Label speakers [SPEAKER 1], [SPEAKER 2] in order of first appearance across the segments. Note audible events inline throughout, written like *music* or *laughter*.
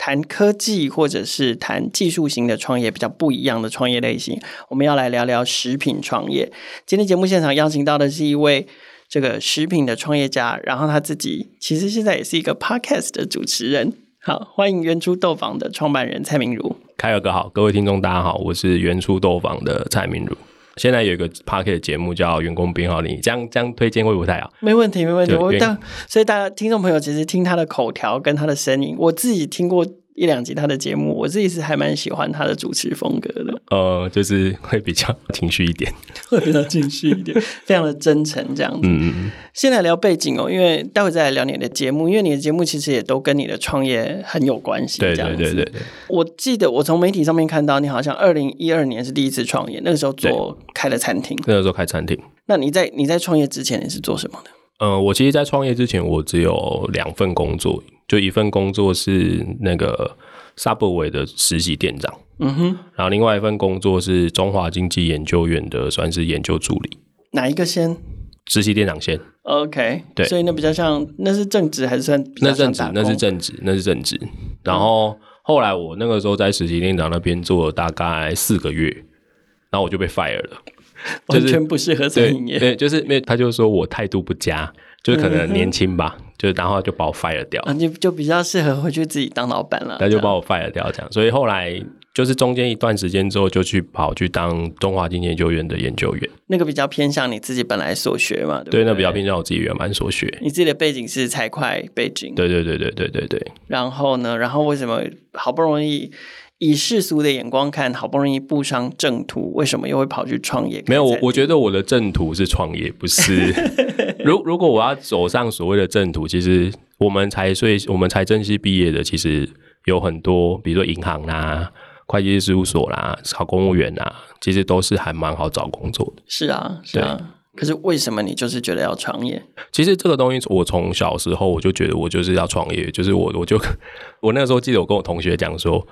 [SPEAKER 1] 谈科技或者是谈技术型的创业比较不一样的创业类型，我们要来聊聊食品创业。今天节目现场邀请到的是一位这个食品的创业家，然后他自己其实现在也是一个 *laughs* podcast 的主持人。好，欢迎原初豆坊的创办人蔡明儒。
[SPEAKER 2] 凯尔哥好，各位听众大家好，我是原初豆坊的蔡明儒。现在有一个 p a r k 的节目叫《员工编号零》，这样这样推荐会不太好？
[SPEAKER 1] 没问题，没问题。我但所以大家听众朋友其实听他的口条跟他的声音，我自己听过。一两集他的节目，我自己是还蛮喜欢他的主持风格的。
[SPEAKER 2] 呃，就是会比较情绪一点，*laughs*
[SPEAKER 1] 会比较情绪一点，*laughs* 非常的真诚这样子。嗯嗯。先来聊背景哦，因为待会再来聊你的节目，因为你的节目其实也都跟你的创业很有关系。
[SPEAKER 2] 对对对对对。
[SPEAKER 1] 我记得我从媒体上面看到，你好像二零一二年是第一次创业，那个时候做开了餐厅。
[SPEAKER 2] 那个时候开餐厅。
[SPEAKER 1] 那你在你在创业之前你是做什么的？
[SPEAKER 2] 呃，我其实，在创业之前，我只有两份工作。就一份工作是那个 Subway 的实习店长，嗯哼，然后另外一份工作是中华经济研究院的，算是研究助理。
[SPEAKER 1] 哪一个先？
[SPEAKER 2] 实习店长先。
[SPEAKER 1] OK，对，所以那比较像，那是正职还是算？
[SPEAKER 2] 那正职，那是正职，那是正职。然后后来我那个时候在实习店长那边做了大概四个月，然后我就被 fire 了，*laughs*
[SPEAKER 1] 完全不适合餐饮业。
[SPEAKER 2] 对，就是没有他就说我态度不佳。就是可能年轻吧，嗯、就然后就把我 fire 掉，
[SPEAKER 1] 啊，就就比较适合回去自己当老板了。
[SPEAKER 2] 他就把我 fire 掉，这样。所以后来就是中间一段时间之后，就去跑去当中华经济研究院的研究员。
[SPEAKER 1] 那个比较偏向你自己本来所学嘛，对不对？
[SPEAKER 2] 对，那比较偏向我自己原本所学。
[SPEAKER 1] 你自己的背景是财会背景，
[SPEAKER 2] 对对对对对对对。
[SPEAKER 1] 然后呢？然后为什么好不容易？以世俗的眼光看，好不容易步上正途，为什么又会跑去创业？
[SPEAKER 2] 没有，我我觉得我的正途是创业，不是。*laughs* 如如果我要走上所谓的正途，其实我们财税、我们财政系毕业的，其实有很多，比如说银行啦、会计师事务所啦、考公务员啦，其实都是还蛮好找工作的。
[SPEAKER 1] 是啊，是啊。可是为什么你就是觉得要创业？
[SPEAKER 2] 其实这个东西，我从小时候我就觉得我就是要创业，就是我我就 *laughs* 我那个时候记得我跟我同学讲说。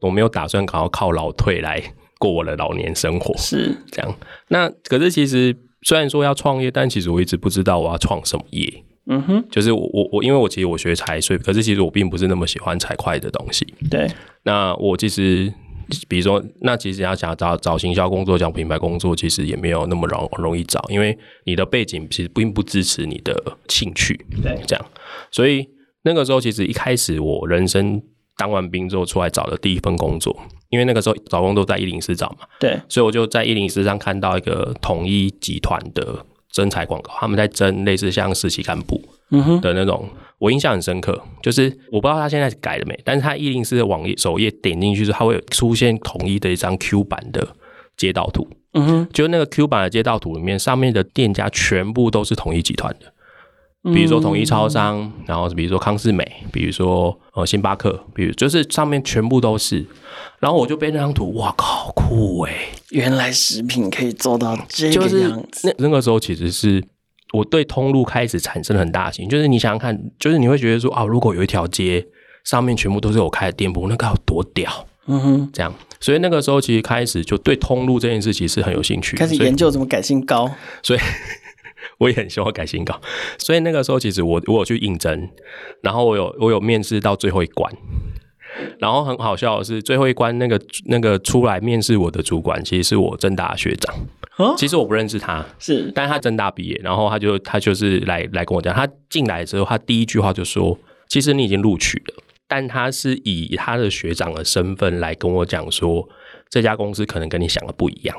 [SPEAKER 2] 我没有打算靠靠老退来过我的老年生活，
[SPEAKER 1] 是
[SPEAKER 2] 这样。那可是其实虽然说要创业，但其实我一直不知道我要创什么业。嗯哼，就是我我我，因为我其实我学财税，可是其实我并不是那么喜欢财会的东西。
[SPEAKER 1] 对。
[SPEAKER 2] 那我其实，比如说，那其实要想找找行销工作、讲品牌工作，其实也没有那么容容易找，因为你的背景其实并不支持你的兴趣。
[SPEAKER 1] 对，
[SPEAKER 2] 这样。所以那个时候，其实一开始我人生。当完兵之后出来找的第一份工作，因为那个时候找工作在一零四找嘛，
[SPEAKER 1] 对，
[SPEAKER 2] 所以我就在一零四上看到一个统一集团的征才广告，他们在征类似像实习干部的那种，嗯、我印象很深刻。就是我不知道他现在改了没，但是他一零四的网页首页点进去之后，它会有出现统一的一张 Q 版的街道图，嗯哼，就那个 Q 版的街道图里面，上面的店家全部都是统一集团的。比如说统一超商，嗯、然后比如说康士美，比如说呃星巴克，比如就是上面全部都是，然后我就被那张图，哇靠，酷诶，
[SPEAKER 1] 原来食品可以做到这个样子。
[SPEAKER 2] 就是那那个时候其实是我对通路开始产生了很大的兴趣，就是你想想看，就是你会觉得说啊，如果有一条街上面全部都是我开的店铺，那该有多屌，嗯哼，这样，所以那个时候其实开始就对通路这件事其实很有兴趣，
[SPEAKER 1] 开始研究怎么改性高，
[SPEAKER 2] 所以。我也很希望改新稿，所以那个时候其实我我有去应征，然后我有我有面试到最后一关，然后很好笑的是最后一关那个那个出来面试我的主管其实是我正大学长，其实我不认识他，是，但他正大毕业，然后他就他就是来来跟我讲，他进来之后他第一句话就说，其实你已经录取了，但他是以他的学长的身份来跟我讲说，这家公司可能跟你想的不一样。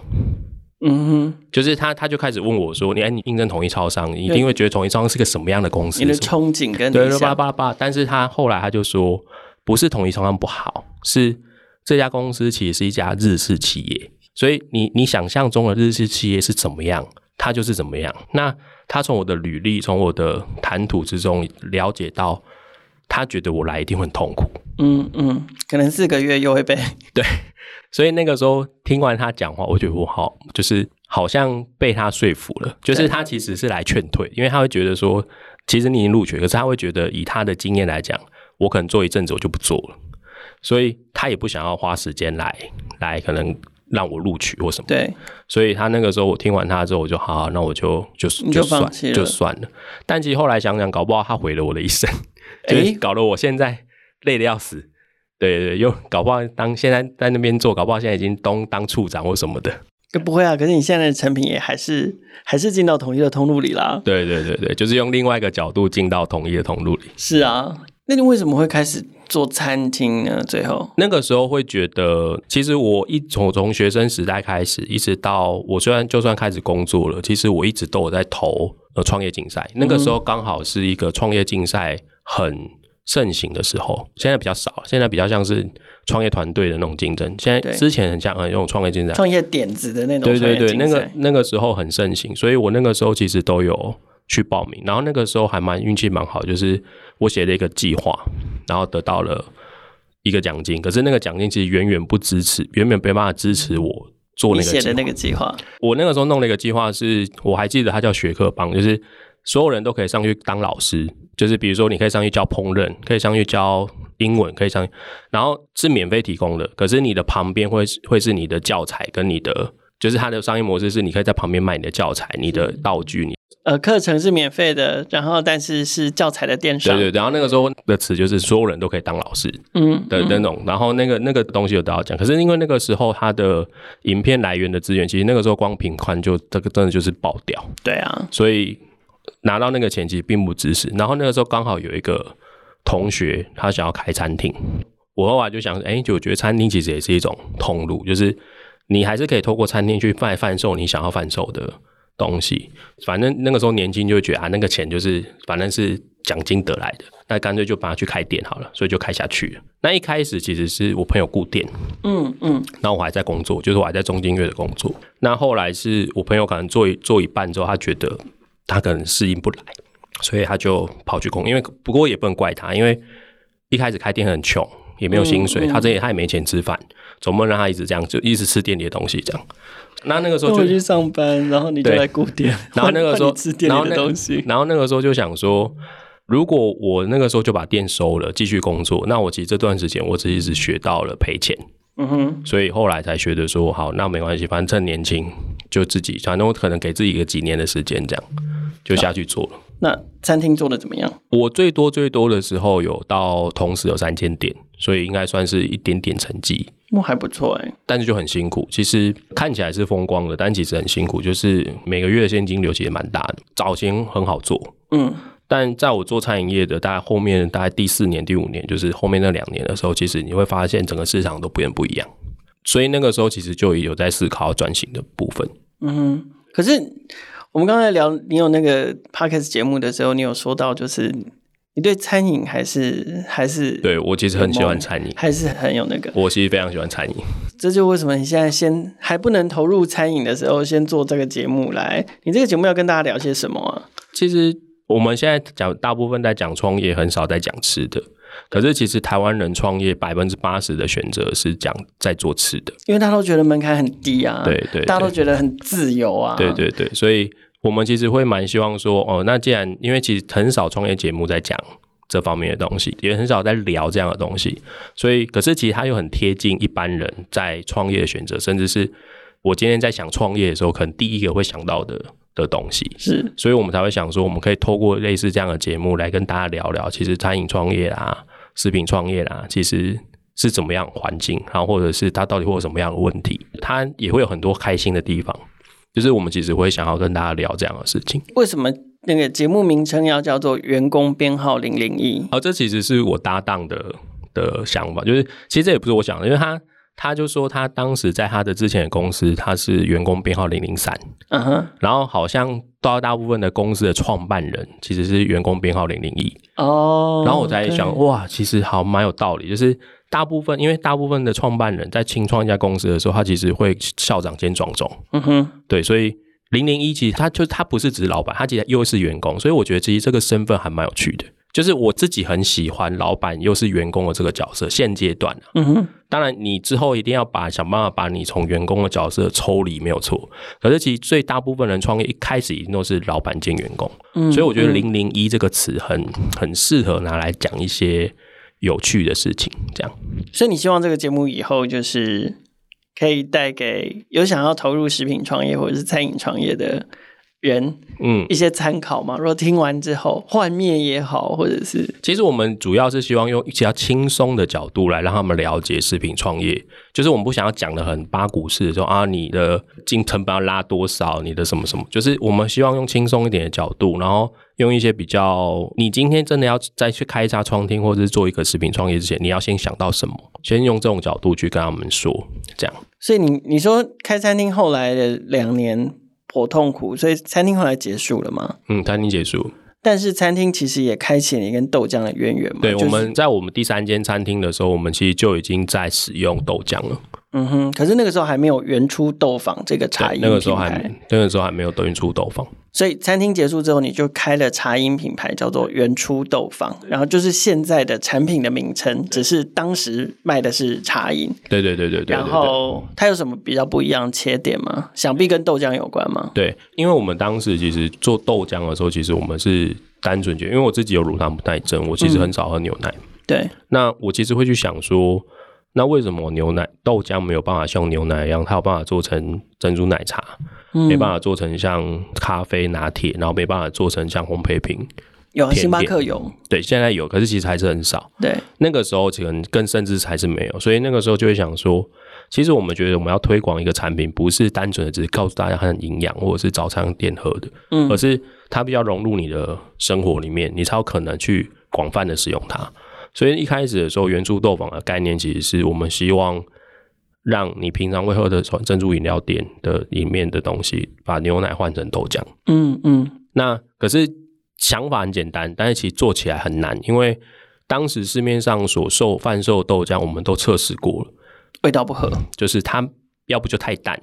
[SPEAKER 2] 嗯哼，就是他，他就开始问我说：“你哎，你应征统一超商，你一定会觉得统一超商是个什么样的公司？
[SPEAKER 1] 你的憧憬跟
[SPEAKER 2] 对对八八八。”但是他后来他就说：“不是统一超商不好，是这家公司其实是一家日式企业。所以你你想象中的日式企业是怎么样，它就是怎么样。那他从我的履历，从我的谈吐之中了解到，他觉得我来一定会很痛苦。
[SPEAKER 1] 嗯嗯，可能四个月又会被
[SPEAKER 2] 对。”所以那个时候听完他讲话，我觉得我好，就是好像被他说服了，就是他其实是来劝退，因为他会觉得说，其实你已经录取，可是他会觉得以他的经验来讲，我可能做一阵子我就不做了，所以他也不想要花时间来来可能让我录取或什么。
[SPEAKER 1] 对，
[SPEAKER 2] 所以他那个时候我听完他之后，我就好，好，那我就就就算就算了。但其实后来想想，搞不好他毁了我的一生，就是搞得我现在累得要死。对对对，又搞不好当现在在那边做，搞不好现在已经东当处长或什么的。
[SPEAKER 1] 不会啊，可是你现在的成品也还是还是进到统一的通路里啦。
[SPEAKER 2] 对对对对，就是用另外一个角度进到统一的通路里。
[SPEAKER 1] 是啊，那你为什么会开始做餐厅呢？最后
[SPEAKER 2] 那个时候会觉得，其实我一从从学生时代开始，一直到我虽然就算开始工作了，其实我一直都有在投呃创业竞赛。那个时候刚好是一个创业竞赛很盛行的时候，现在比较少，现在比较像是创业团队的那种竞争。现在之前很像很用创业竞争，
[SPEAKER 1] 创业点子的那种。
[SPEAKER 2] 对对对，那个那个时候很盛行，所以我那个时候其实都有去报名。然后那个时候还蛮运气蛮好，就是我写了一个计划，然后得到了一个奖金。可是那个奖金其实远远不支持，远远没办法支持我做那个
[SPEAKER 1] 写的那个计划。
[SPEAKER 2] 我那个时候弄了一个计划，是我还记得它叫学科帮，就是所有人都可以上去当老师。就是比如说，你可以上去教烹饪，可以上去教英文，可以上去，然后是免费提供的。可是你的旁边会会是你的教材跟你的，就是它的商业模式是你可以在旁边卖你的教材、你的道具。你
[SPEAKER 1] 呃，课程是免费的，然后但是是教材的电商。
[SPEAKER 2] 对对，然后那个时候的词就是所有人都可以当老师，嗯的那种。然后那个那个东西有都要讲，可是因为那个时候它的影片来源的资源，其实那个时候光频宽就这个真的就是爆掉。
[SPEAKER 1] 对啊，
[SPEAKER 2] 所以。拿到那个钱其实并不支持，然后那个时候刚好有一个同学他想要开餐厅，我后来就想，哎，就我觉得餐厅其实也是一种通路，就是你还是可以透过餐厅去卖贩售你想要贩售的东西。反正那个时候年轻就觉得啊，那个钱就是反正是奖金得来的，那干脆就把它去开店好了，所以就开下去了。那一开始其实是我朋友顾店，嗯嗯，然后我还在工作，就是我还在中金月的工作。那后来是我朋友可能做一做一半之后，他觉得。他可能适应不来，所以他就跑去工。因为不过也不能怪他，因为一开始开店很穷，也没有薪水，嗯嗯、他这也他也没钱吃饭，总不能让他一直这样就一直吃店里的东西这样。那那个时候就
[SPEAKER 1] 去上班，然后你就来顾店，
[SPEAKER 2] 然后那个时候
[SPEAKER 1] 吃店里的东西，
[SPEAKER 2] 然后那个时候就想说，如果我那个时候就把店收了，继续工作，那我其实这段时间我只一直学到了赔钱。嗯哼，所以后来才学着说，好，那没关系，反正趁年轻就自己，反正我可能给自己一个几年的时间这样。就下去做了。
[SPEAKER 1] 那餐厅做的怎么样？
[SPEAKER 2] 我最多最多的时候有到同时有三千点，所以应该算是一点点成绩。
[SPEAKER 1] 那还不错哎，
[SPEAKER 2] 但是就很辛苦。其实看起来是风光的，但其实很辛苦。就是每个月的现金流其实蛮大的。早前很好做，嗯，但在我做餐饮业的大概后面大概第四年、第五年，就是后面那两年的时候，其实你会发现整个市场都变不一样。所以那个时候其实就有在思考转型的部分。
[SPEAKER 1] 嗯哼，可是。我们刚才聊你有那个 podcast 节目的时候，你有说到，就是你对餐饮还是还是
[SPEAKER 2] 对我其实很喜欢餐饮，
[SPEAKER 1] 还是很有那个。
[SPEAKER 2] 我其实非常喜欢餐饮，
[SPEAKER 1] 这就为什么你现在先还不能投入餐饮的时候，先做这个节目来。你这个节目要跟大家聊些什么啊？
[SPEAKER 2] 其实我们现在讲大部分在讲创业，很少在讲吃的。可是其实台湾人创业百分之八十的选择是讲在做吃的，
[SPEAKER 1] 因为大家都觉得门槛很低啊，
[SPEAKER 2] 对，对对，
[SPEAKER 1] 大家都觉得很自由啊，
[SPEAKER 2] 对对对，所以。我们其实会蛮希望说，哦，那既然因为其实很少创业节目在讲这方面的东西，也很少在聊这样的东西，所以可是其实它又很贴近一般人在创业的选择，甚至是我今天在想创业的时候，可能第一个会想到的的东西
[SPEAKER 1] 是，
[SPEAKER 2] 所以我们才会想说，我们可以透过类似这样的节目来跟大家聊聊，其实餐饮创业啦、食品创业啦，其实是怎么样环境，然后或者是它到底会有什么样的问题，它也会有很多开心的地方。就是我们其实会想要跟大家聊这样的事情。
[SPEAKER 1] 为什么那个节目名称要叫做“员工编号零零一”？
[SPEAKER 2] 哦，这其实是我搭档的的想法。就是其实这也不是我想的，因为他他就说他当时在他的之前的公司，他是员工编号零零三。嗯哼。然后好像到大部分的公司的创办人其实是员工编号零零一。哦。然后我在想，哇，其实好蛮有道理，就是。大部分，因为大部分的创办人在清创一家公司的时候，他其实会校长兼庄总。嗯哼，对，所以零零一其实他就他不是只是老板，他其实又是员工，所以我觉得其实这个身份还蛮有趣的。就是我自己很喜欢老板又是员工的这个角色，现阶段。嗯哼，当然你之后一定要把想办法把你从员工的角色抽离，没有错。可是其实最大部分人创业一开始一定都是老板兼员工，嗯，所以我觉得“零零一”这个词很很适合拿来讲一些有趣的事情，这样。
[SPEAKER 1] 所以你希望这个节目以后就是可以带给有想要投入食品创业或者是餐饮创业的。人，嗯，一些参考嘛。如果听完之后幻灭也好，或者是，
[SPEAKER 2] 其实我们主要是希望用比较轻松的角度来让他们了解食品创业。就是我们不想要讲的很八股式的说啊，你的进成本要拉多少，你的什么什么。就是我们希望用轻松一点的角度，然后用一些比较，你今天真的要再去开一家餐厅，或者是做一个食品创业之前，你要先想到什么？先用这种角度去跟他们说，这样。
[SPEAKER 1] 所以你你说开餐厅后来的两年。颇痛苦，所以餐厅后来结束了吗？
[SPEAKER 2] 嗯，餐厅结束，
[SPEAKER 1] 但是餐厅其实也开启了一跟豆浆的渊源嘛。
[SPEAKER 2] 对，
[SPEAKER 1] 就是、
[SPEAKER 2] 我们在我们第三间餐厅的时候，我们其实就已经在使用豆浆了。
[SPEAKER 1] 嗯哼，可是那个时候还没有原初豆坊这个茶饮，
[SPEAKER 2] 那个时候还那个时候还没有原初豆坊。
[SPEAKER 1] 所以餐厅结束之后，你就开了茶饮品牌，叫做原初豆坊，然后就是现在的产品的名称，只是当时卖的是茶饮。
[SPEAKER 2] 对对对对对。
[SPEAKER 1] 然后它有什么比较不一样的切点吗？想必跟豆浆有关吗？
[SPEAKER 2] 对，因为我们当时其实做豆浆的时候，其实我们是单纯觉得，因为我自己有乳糖不耐症，我其实很少喝牛奶。嗯、
[SPEAKER 1] 对。
[SPEAKER 2] 那我其实会去想说。那为什么牛奶豆浆没有办法像牛奶一样，它有办法做成珍珠奶茶，嗯、没办法做成像咖啡拿铁，然后没办法做成像烘焙品？
[SPEAKER 1] 有星巴克有，
[SPEAKER 2] 对，现在有，可是其实还是很少。
[SPEAKER 1] 对，
[SPEAKER 2] 那个时候可能更甚至还是没有，所以那个时候就会想说，其实我们觉得我们要推广一个产品，不是单纯的只是告诉大家它很营养，或者是早餐店喝的，嗯，而是它比较融入你的生活里面，你才有可能去广泛的使用它。所以一开始的时候，原初豆坊的概念其实是我们希望让你平常会喝的珍珠饮料店的里面的东西，把牛奶换成豆浆。嗯嗯。那可是想法很简单，但是其实做起来很难，因为当时市面上所售贩售豆浆，我们都测试过了，
[SPEAKER 1] 味道不合，
[SPEAKER 2] 就是它要不就太淡，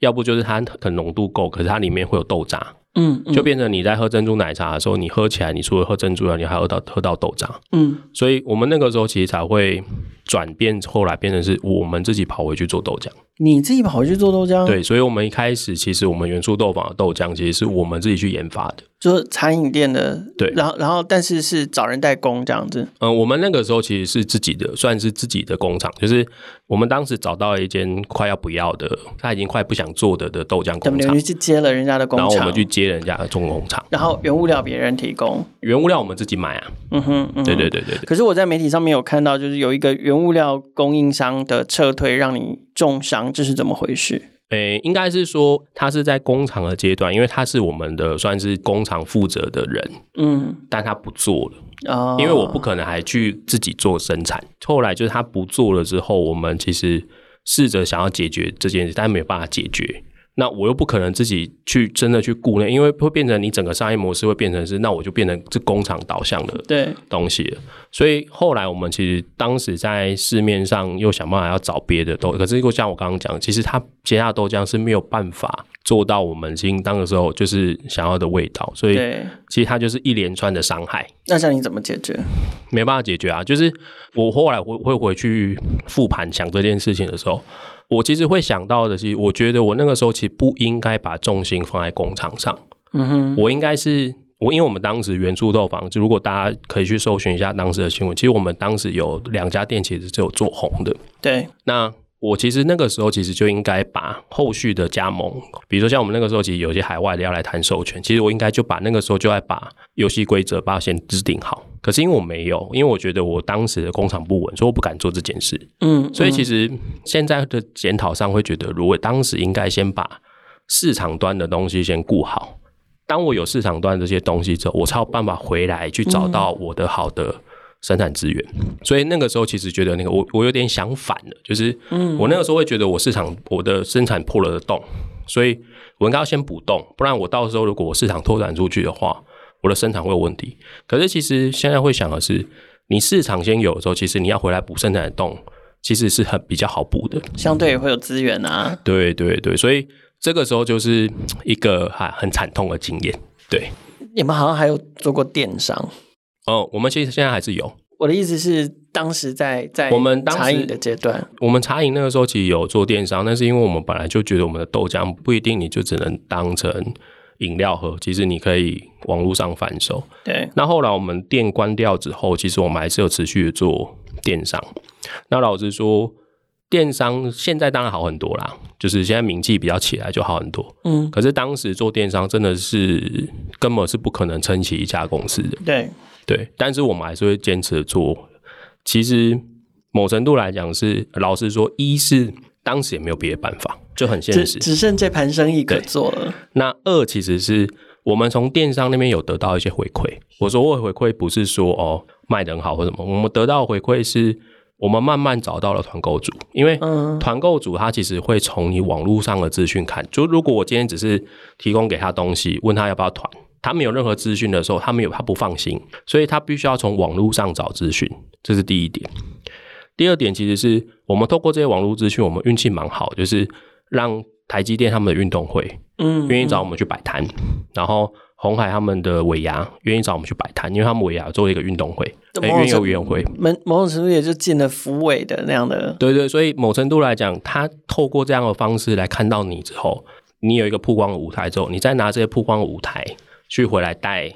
[SPEAKER 2] 要不就是它可能浓度够，可是它里面会有豆渣。嗯，就变成你在喝珍珠奶茶的时候，你喝起来，你除了喝珍珠了，你还喝到喝到豆渣。嗯，所以我们那个时候其实才会转变，后来变成是我们自己跑回去做豆浆。
[SPEAKER 1] 你自己跑回去做豆浆？
[SPEAKER 2] 对，所以我们一开始其实我们元素豆坊的豆浆其实是我们自己去研发的，
[SPEAKER 1] 就是餐饮店的。
[SPEAKER 2] 对，
[SPEAKER 1] 然后然后但是是找人代工这样子。
[SPEAKER 2] 嗯，我们那个时候其实是自己的，算是自己的工厂，就是我们当时找到了一间快要不要的，他已经快不想做的的豆浆工
[SPEAKER 1] 厂，去接了人家的工厂，
[SPEAKER 2] 然后我们去接人家的重工厂，
[SPEAKER 1] 然后原物料别人提供，
[SPEAKER 2] 原物料我们自己买啊。嗯哼，嗯哼，对对对对对。
[SPEAKER 1] 可是我在媒体上面有看到，就是有一个原物料供应商的撤退，让你重伤，这是怎么回事？
[SPEAKER 2] 诶、欸，应该是说他是在工厂的阶段，因为他是我们的算是工厂负责的人，嗯，但他不做了，哦，因为我不可能还去自己做生产。后来就是他不做了之后，我们其实试着想要解决这件事，但没有办法解决。那我又不可能自己去真的去顾那，因为会变成你整个商业模式会变成是，那我就变成是工厂导向的对东西了。所以后来我们其实当时在市面上又想办法要找别的豆，可是如果像我刚刚讲，其实它其他豆浆是没有办法做到我们新当的时候就是想要的味道，所以其实它就是一连串的伤害。
[SPEAKER 1] 那像你怎么解决？
[SPEAKER 2] 没办法解决啊！就是我后来会会回去复盘想这件事情的时候。我其实会想到的是，我觉得我那个时候其实不应该把重心放在工厂上。嗯哼，我应该是我，因为我们当时原住豆坊，就如果大家可以去搜寻一下当时的新闻，其实我们当时有两家店其实只有做红的。
[SPEAKER 1] 对，
[SPEAKER 2] 那我其实那个时候其实就应该把后续的加盟，比如说像我们那个时候其实有些海外的要来谈授权，其实我应该就把那个时候就要把游戏规则把它先制定好。可是因为我没有，因为我觉得我当时的工厂不稳，所以我不敢做这件事。嗯，所以其实现在的检讨上会觉得，如果当时应该先把市场端的东西先顾好。当我有市场端这些东西之后，我才有办法回来去找到我的好的生产资源。所以那个时候其实觉得那个我我有点想反了，就是我那个时候会觉得我市场我的生产破了的洞，所以我应该要先补洞，不然我到时候如果我市场拓展出去的话。我的生产会有问题，可是其实现在会想的是，你市场先有的时候，其实你要回来补生产的洞，其实是很比较好补的，
[SPEAKER 1] 相对也会有资源啊。
[SPEAKER 2] 对对对，所以这个时候就是一个很很惨痛的经验。对，
[SPEAKER 1] 你们好像还有做过电商？
[SPEAKER 2] 哦，我们其实现在还是有。
[SPEAKER 1] 我的意思是，当时在在
[SPEAKER 2] 我们
[SPEAKER 1] 茶饮的阶段，
[SPEAKER 2] 我们茶饮那个时候其实有做电商，但是因为我们本来就觉得我们的豆浆不一定你就只能当成饮料喝，其实你可以网络上贩售。
[SPEAKER 1] 对，
[SPEAKER 2] 那后来我们店关掉之后，其实我们还是有持续的做电商。那老实说，电商现在当然好很多啦，就是现在名气比较起来就好很多。嗯，可是当时做电商真的是根本是不可能撑起一家公司的。
[SPEAKER 1] 对。
[SPEAKER 2] 对，但是我们还是会坚持做。其实某程度来讲是，老实说，一是当时也没有别的办法，就很现实，
[SPEAKER 1] 只，只剩这盘生意可做了。
[SPEAKER 2] 那二其实是我们从电商那边有得到一些回馈。我说我回馈不是说哦卖的很好或什么，我们得到的回馈是我们慢慢找到了团购组，因为团购组他其实会从你网络上的资讯看，就如果我今天只是提供给他东西，问他要不要团。他没有任何资讯的时候，他没有，他不放心，所以他必须要从网络上找资讯，这是第一点。第二点，其实是我们透过这些网络资讯，我们运气蛮好，就是让台积电他们的运动会，嗯，愿意找我们去摆摊，然后鸿海他们的尾牙愿意找我们去摆摊，因为他们尾牙做一个运动会，愿意有园会，
[SPEAKER 1] 某某种程度也就进了福委的那样的，
[SPEAKER 2] 对对，所以某程度来讲，他透过这样的方式来看到你之后，你有一个曝光的舞台之后，你再拿这些曝光的舞台。去回来带，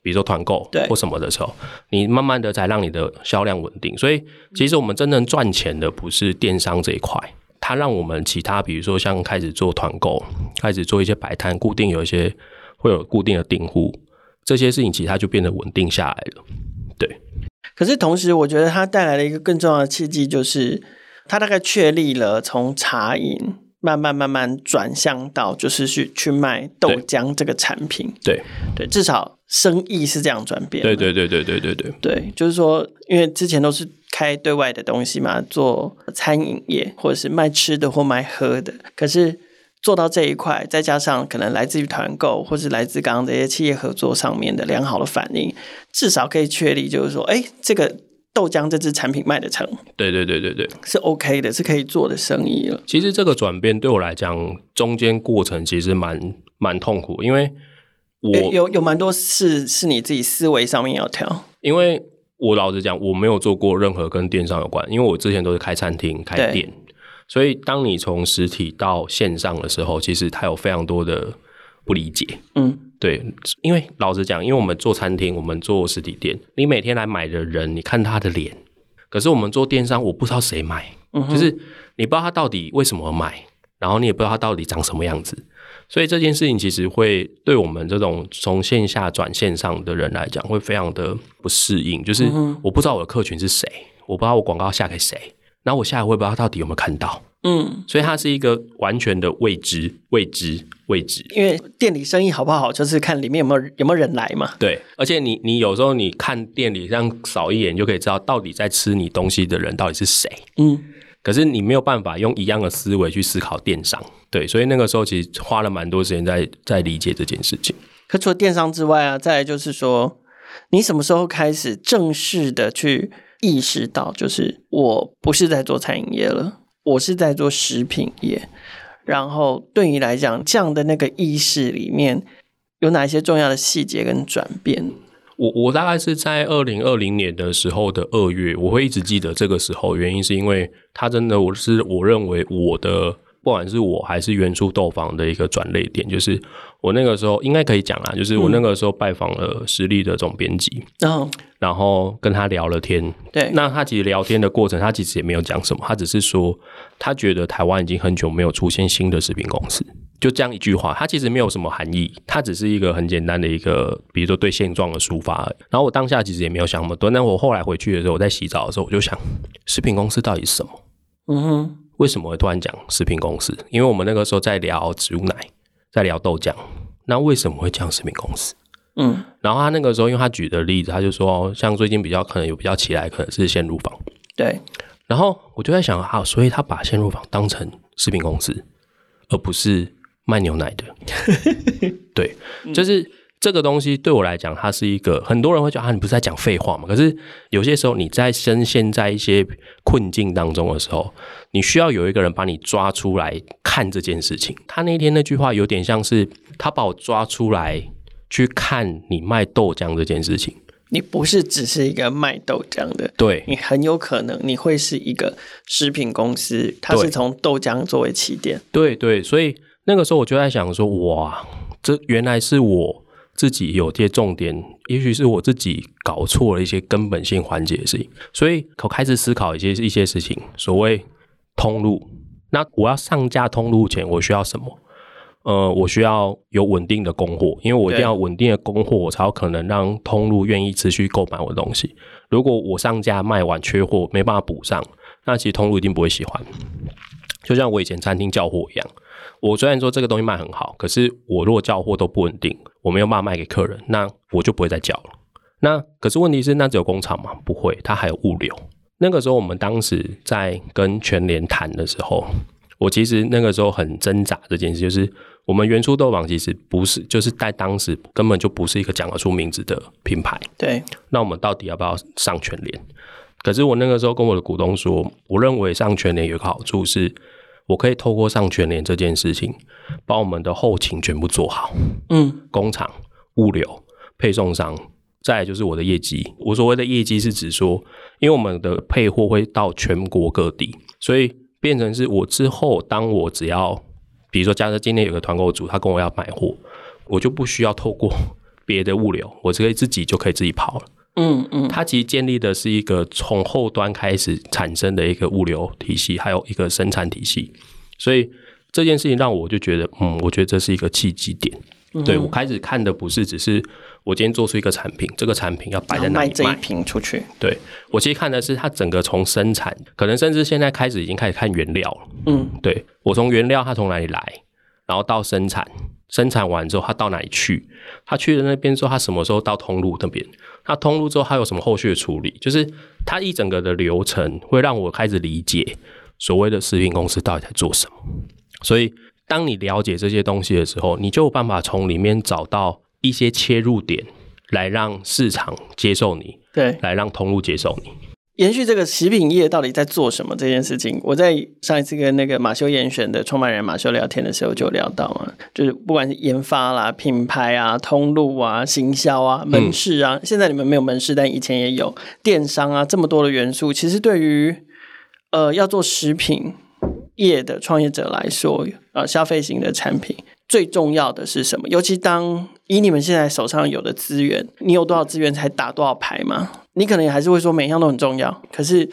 [SPEAKER 2] 比如说团购或什么的时候，你慢慢的才让你的销量稳定。所以，其实我们真正赚钱的不是电商这一块，它让我们其他，比如说像开始做团购，开始做一些摆摊，固定有一些会有固定的订户，这些事情其他就变得稳定下来了。对。
[SPEAKER 1] 可是同时，我觉得它带来了一个更重要的契机，就是它大概确立了从茶饮。慢慢慢慢转向到就是去去卖豆浆这个产品，
[SPEAKER 2] 对
[SPEAKER 1] 对，至少生意是这样转变。
[SPEAKER 2] 对对对对对对对
[SPEAKER 1] 对，就是说，因为之前都是开对外的东西嘛，做餐饮业或者是卖吃的或卖喝的，可是做到这一块，再加上可能来自于团购或是来自刚刚这些企业合作上面的良好的反应，至少可以确立，就是说，哎，这个。豆浆这支产品卖得成，
[SPEAKER 2] 对对对对对，
[SPEAKER 1] 是 OK 的，是可以做的生意了。
[SPEAKER 2] 其实这个转变对我来讲，中间过程其实蛮蛮痛苦，因为我
[SPEAKER 1] 有有蛮多事是你自己思维上面要调。
[SPEAKER 2] 因为我老实讲，我没有做过任何跟电商有关，因为我之前都是开餐厅、开店，所以当你从实体到线上的时候，其实它有非常多的不理解。嗯。对，因为老实讲，因为我们做餐厅，我们做实体店，你每天来买的人，你看他的脸。可是我们做电商，我不知道谁买，嗯、就是你不知道他到底为什么买，然后你也不知道他到底长什么样子。所以这件事情其实会对我们这种从线下转线上的人来讲，会非常的不适应。就是我不知道我的客群是谁，我不知道我广告下给谁，然后我下来会不知道他到底有没有看到。嗯，所以它是一个完全的未知、未知、未知。
[SPEAKER 1] 因为店里生意好不好，就是看里面有没有有没有人来嘛。
[SPEAKER 2] 对，而且你你有时候你看店里这样扫一眼，就可以知道到底在吃你东西的人到底是谁。嗯，可是你没有办法用一样的思维去思考电商。对，所以那个时候其实花了蛮多时间在在理解这件事情。
[SPEAKER 1] 可除了电商之外啊，再来就是说，你什么时候开始正式的去意识到，就是我不是在做餐饮业了？我是在做食品业，然后对你来讲，这样的那个意识里面有哪些重要的细节跟转变？
[SPEAKER 2] 我我大概是在二零二零年的时候的二月，我会一直记得这个时候，原因是因为他真的，我是我认为我的。不管是我还是原初豆坊的一个转捩点，就是我那个时候应该可以讲啦，就是我那个时候拜访了实力的总编辑，嗯，然后跟他聊了天，
[SPEAKER 1] 对，
[SPEAKER 2] 那他其实聊天的过程，他其实也没有讲什么，他只是说他觉得台湾已经很久没有出现新的食品公司，就这样一句话，他其实没有什么含义，他只是一个很简单的一个，比如说对现状的抒发。然后我当下其实也没有想那么多，但我后来回去的时候，我在洗澡的时候，我就想，食品公司到底是什么？嗯哼。为什么会突然讲食品公司？因为我们那个时候在聊植物奶，在聊豆浆。那为什么会讲食品公司？嗯，然后他那个时候，因为他举的例子，他就说，像最近比较可能有比较起来，可能是鲜乳坊。
[SPEAKER 1] 对。
[SPEAKER 2] 然后我就在想，啊，所以他把鲜乳坊当成食品公司，而不是卖牛奶的。*laughs* 对，就是。这个东西对我来讲，它是一个很多人会觉得啊，你不是在讲废话吗？可是有些时候你在深陷在一些困境当中的时候，你需要有一个人把你抓出来看这件事情。他那天那句话有点像是他把我抓出来去看你卖豆浆这件事情，
[SPEAKER 1] 你不是只是一个卖豆浆的，
[SPEAKER 2] 对，
[SPEAKER 1] 你很有可能你会是一个食品公司，它是从豆浆作为起点。
[SPEAKER 2] 对对，所以那个时候我就在想说，哇，这原来是我自己有些重点，也许是我自己搞错了一些根本性环节的事情，所以我开始思考一些一些事情，所谓通路。那我要上架通路前，我需要什么？呃，我需要有稳定的供货，因为我一定要稳定的供货，我才有可能让通路愿意持续购买我的东西。如果我上架卖完缺货，没办法补上，那其实通路一定不会喜欢。就像我以前餐厅叫货一样，我虽然说这个东西卖很好，可是我如果叫货都不稳定，我没有办法卖给客人，那我就不会再叫了。那可是问题是，那只有工厂吗？不会，它还有物流。那个时候，我们当时在跟全联谈的时候，我其实那个时候很挣扎这件事，就是我们原初豆坊其实不是，就是在当时根本就不是一个讲得出名字的品牌。
[SPEAKER 1] 对，
[SPEAKER 2] 那我们到底要不要上全联？可是我那个时候跟我的股东说，我认为上全联有一个好处是，我可以透过上全联这件事情，把我们的后勤全部做好。嗯，工厂、物流、配送商。再来就是我的业绩，我所谓的业绩是指说，因为我们的配货会到全国各地，所以变成是我之后，当我只要，比如说假设今天有个团购组，他跟我要买货，我就不需要透过 *laughs* 别的物流，我可以自己就可以自己跑了。嗯嗯，它其实建立的是一个从后端开始产生的一个物流体系，还有一个生产体系，所以这件事情让我就觉得，嗯，我觉得这是一个契机点。嗯、对，我开始看的不是只是我今天做出一个产品，这个产品要摆在哪里卖，卖
[SPEAKER 1] 这一瓶出去。
[SPEAKER 2] 对，我其实看的是它整个从生产，可能甚至现在开始已经开始看原料了。嗯，对，我从原料它从哪里来，然后到生产，生产完之后他到哪里去，他去了那边之后他什么时候到通路那边，那通路之后他有什么后续的处理，就是他一整个的流程会让我开始理解所谓的食品公司到底在做什么，所以。当你了解这些东西的时候，你就有办法从里面找到一些切入点，来让市场接受你，
[SPEAKER 1] 对，
[SPEAKER 2] 来让通路接受你。
[SPEAKER 1] 延续这个食品业到底在做什么这件事情，我在上一次跟那个马修严选的创办人马修聊天的时候就聊到啊，就是不管是研发啦、品牌啊、通路啊、行销啊、门市啊，嗯、现在你们没有门市，但以前也有电商啊，这么多的元素，其实对于呃要做食品。业的创业者来说，呃，消费型的产品最重要的是什么？尤其当以你们现在手上有的资源，你有多少资源才打多少牌嘛？你可能也还是会说每一样都很重要，可是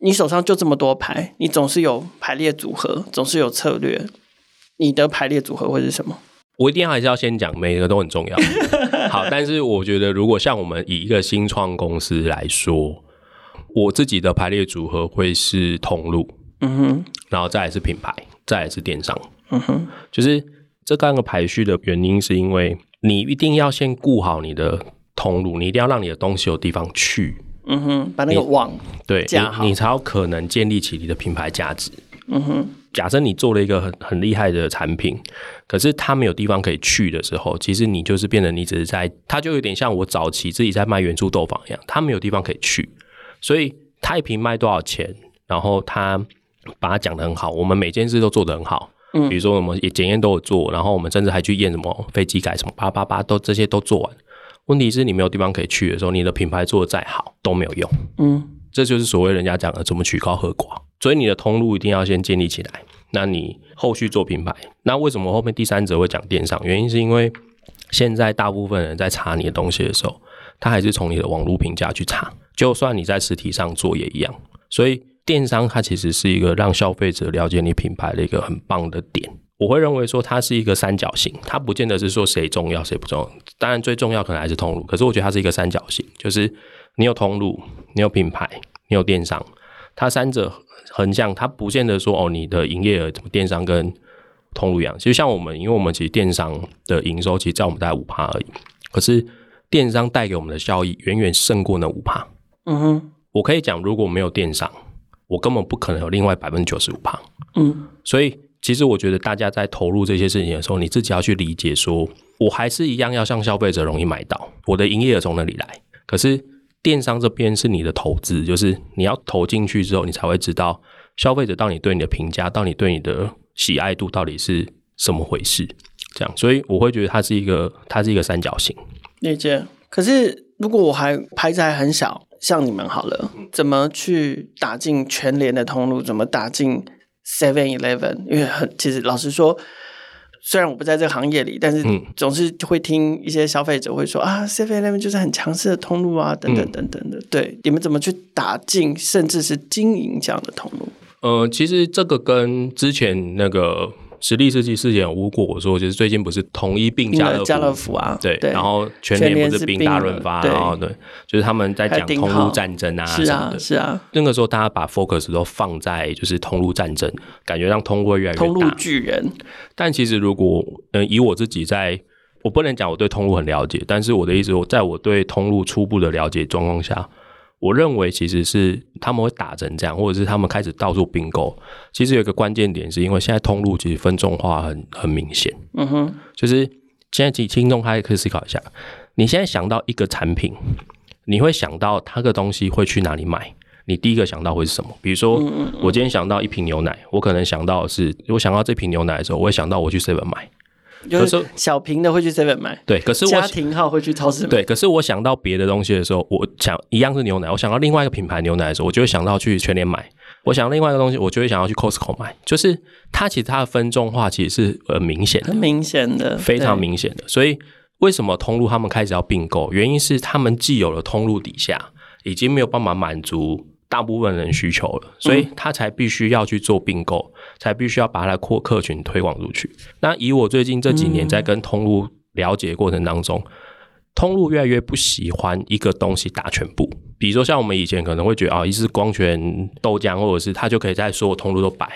[SPEAKER 1] 你手上就这么多牌，你总是有排列组合，总是有策略。你的排列组合会是什么？
[SPEAKER 2] 我一定还是要先讲，每一个都很重要。*laughs* 好，但是我觉得，如果像我们以一个新创公司来说，我自己的排列组合会是通路。嗯哼，然后再来是品牌，再来是电商。嗯哼，就是这三个排序的原因，是因为你一定要先顾好你的通路，你一定要让你的东西有地方去。
[SPEAKER 1] 嗯哼，把那个网
[SPEAKER 2] 对你，你才有可能建立起你的品牌价值。嗯哼，假设你做了一个很很厉害的产品，可是它没有地方可以去的时候，其实你就是变得你只是在，它就有点像我早期自己在卖元初豆坊一样，它没有地方可以去，所以它一瓶卖多少钱，然后它。把它讲的很好，我们每件事都做得很好。嗯，比如说我们也检验都有做，然后我们甚至还去验什么飞机改什么八八八，都这些都做完。问题是你没有地方可以去的时候，你的品牌做的再好都没有用。嗯，这就是所谓人家讲的怎么曲高和寡。所以你的通路一定要先建立起来，那你后续做品牌。那为什么后面第三者会讲电商？原因是因为现在大部分人在查你的东西的时候，他还是从你的网络评价去查，就算你在实体上做也一样。所以。电商它其实是一个让消费者了解你品牌的一个很棒的点。我会认为说它是一个三角形，它不见得是说谁重要谁不重要。当然最重要可能还是通路，可是我觉得它是一个三角形，就是你有通路，你有品牌，你有电商，它三者横向，它不见得说哦你的营业额怎么电商跟通路一样。其实像我们，因为我们其实电商的营收其实在我们大概五趴而已，可是电商带给我们的效益远远胜过那五趴。嗯哼，我可以讲如果没有电商。我根本不可能有另外百分之九十五趴，嗯，所以其实我觉得大家在投入这些事情的时候，你自己要去理解说，我还是一样要向消费者容易买到，我的营业额从哪里来？可是电商这边是你的投资，就是你要投进去之后，你才会知道消费者到底对你的评价，到底对你的喜爱度到底是什么回事。这样，所以我会觉得它是一个，它是一个三角形。
[SPEAKER 1] 理解。可是如果我还牌子还很小，像你们好了，怎么去打进全联的通路？怎么打进 Seven Eleven？因为很其实老实说。虽然我不在这个行业里，但是总是会听一些消费者会说、嗯、啊，Seven Eleven 就是很强势的通路啊，等等等等的。嗯、对，你们怎么去打进，甚至是经营这样的通路？
[SPEAKER 2] 呃，其实这个跟之前那个。实力设计事件有无过我说，就是最近不是统一并家乐福，
[SPEAKER 1] 家乐福啊，
[SPEAKER 2] 对，然后全年不是并大润发，然后对，就是他们在讲通路战争啊，
[SPEAKER 1] 是啊，是啊。
[SPEAKER 2] 那个时候大家把 focus 都放在就是通路战争，感觉让通路越来越大。
[SPEAKER 1] 通路巨人。
[SPEAKER 2] 但其实如果嗯，以我自己在，我不能讲我对通路很了解，但是我的意思，我在我对通路初步的了解状况下。我认为其实是他们会打成这样，或者是他们开始到处并购。其实有一个关键点，是因为现在通路其实分众化很很明显。嗯哼，就是现在听听众他也可以思考一下，你现在想到一个产品，你会想到它的东西会去哪里买？你第一个想到会是什么？比如说，我今天想到一瓶牛奶，我可能想到的是，我想到这瓶牛奶的时候，我会想到我去 seven 买。
[SPEAKER 1] 就是小瓶的会去 Seven 买，
[SPEAKER 2] 对。可是我
[SPEAKER 1] 家庭号会去超市买，
[SPEAKER 2] 对。可是我想到别的东西的时候，我想一样是牛奶，我想到另外一个品牌牛奶的时候，我就会想到去全联买。我想到另外一个东西，我就会想要去 Costco 买。就是它其实它的分众化其实是很明显的，
[SPEAKER 1] 很明显的，
[SPEAKER 2] 非常明显的。所以为什么通路他们开始要并购？原因是他们既有的通路底下已经没有办法满足。大部分人需求了，所以他才必须要去做并购，嗯、才必须要把它扩客客群推广出去。那以我最近这几年在跟通路了解过程当中，嗯、通路越来越不喜欢一个东西打全部。比如说像我们以前可能会觉得啊，一支光泉豆浆，或者是他就可以在所有通路都摆。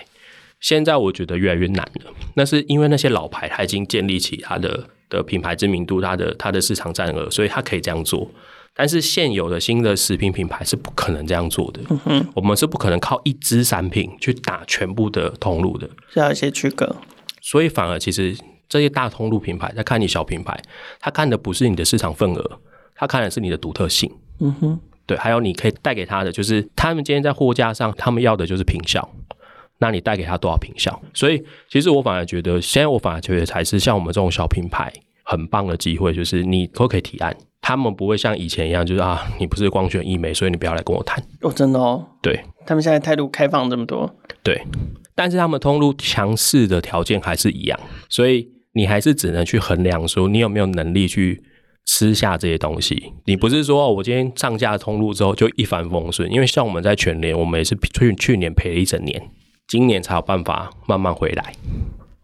[SPEAKER 2] 现在我觉得越来越难了。那是因为那些老牌他已经建立起他的的品牌知名度，他的他的市场占额，所以他可以这样做。但是现有的新的食品品牌是不可能这样做的。嗯哼，我们是不可能靠一支产品去打全部的通路的，
[SPEAKER 1] 是要一些区隔。
[SPEAKER 2] 所以反而其实这些大通路品牌在看你小品牌，他看的不是你的市场份额，他看的是你的独特性。嗯哼，对，还有你可以带给他的就是他们今天在货架上，他们要的就是品效。那你带给他多少品效？所以其实我反而觉得，现在我反而觉得才是像我们这种小品牌很棒的机会，就是你都可以提案。他们不会像以前一样，就是啊，你不是光泉义美，所以你不要来跟我谈。
[SPEAKER 1] 哦，真的哦。
[SPEAKER 2] 对，
[SPEAKER 1] 他们现在态度开放这么多。
[SPEAKER 2] 对，但是他们通路强势的条件还是一样，所以你还是只能去衡量说，你有没有能力去吃下这些东西。你不是说我今天上架通路之后就一帆风顺，因为像我们在全联，我们也是去去年赔了一整年，今年才有办法慢慢回来。